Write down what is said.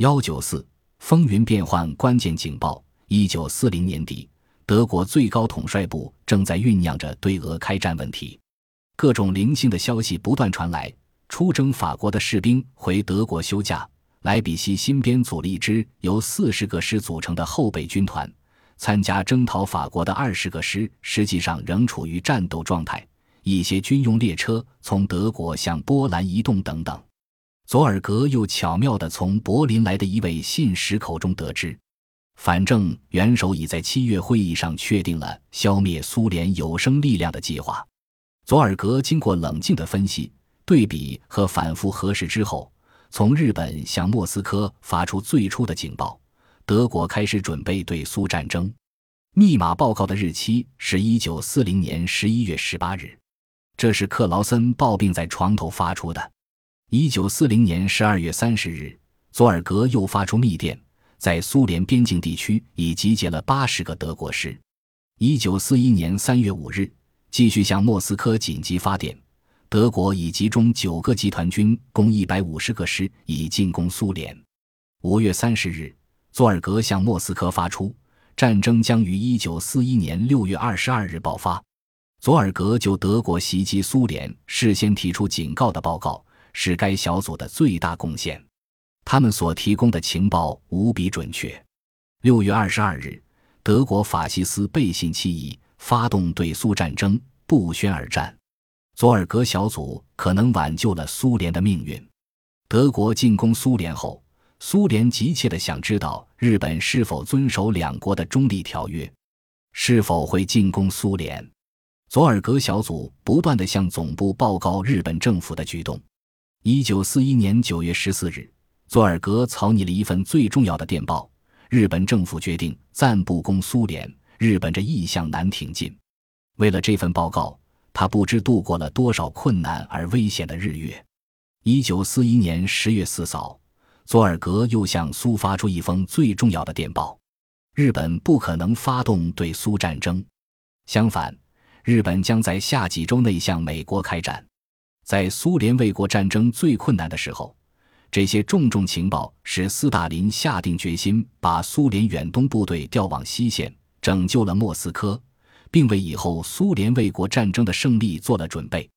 幺九四风云变幻关键警报。一九四零年底，德国最高统帅部正在酝酿着对俄开战问题，各种零星的消息不断传来。出征法国的士兵回德国休假。莱比锡新编组了一支由四十个师组成的后备军团，参加征讨法国的二十个师实际上仍处于战斗状态。一些军用列车从德国向波兰移动等等。佐尔格又巧妙地从柏林来的一位信使口中得知，反正元首已在七月会议上确定了消灭苏联有生力量的计划。佐尔格经过冷静的分析、对比和反复核实之后。从日本向莫斯科发出最初的警报，德国开始准备对苏战争。密码报告的日期是一九四零年十一月十八日，这是克劳森抱病在床头发出的。一九四零年十二月三十日，佐尔格又发出密电，在苏联边境地区已集结了八十个德国师。一九四一年三月五日，继续向莫斯科紧急发电。德国已集中九个集团军，共一百五十个师，已进攻苏联。五月三十日，佐尔格向莫斯科发出，战争将于一九四一年六月二十二日爆发。佐尔格就德国袭击苏联事先提出警告的报告，是该小组的最大贡献。他们所提供的情报无比准确。六月二十二日，德国法西斯背信弃义，发动对苏战争，不宣而战。佐尔格小组可能挽救了苏联的命运。德国进攻苏联后，苏联急切地想知道日本是否遵守两国的中立条约，是否会进攻苏联。佐尔格小组不断地向总部报告日本政府的举动。一九四一年九月十四日，佐尔格草拟了一份最重要的电报：日本政府决定暂不攻苏联，日本这意向难挺进。为了这份报告。他不知度过了多少困难而危险的日月。一九四一年十月四早，佐尔格又向苏发出一封最重要的电报：日本不可能发动对苏战争，相反，日本将在下几周内向美国开战。在苏联卫国战争最困难的时候，这些重重情报使斯大林下定决心把苏联远东部队调往西线，拯救了莫斯科。并为以后苏联卫国战争的胜利做了准备。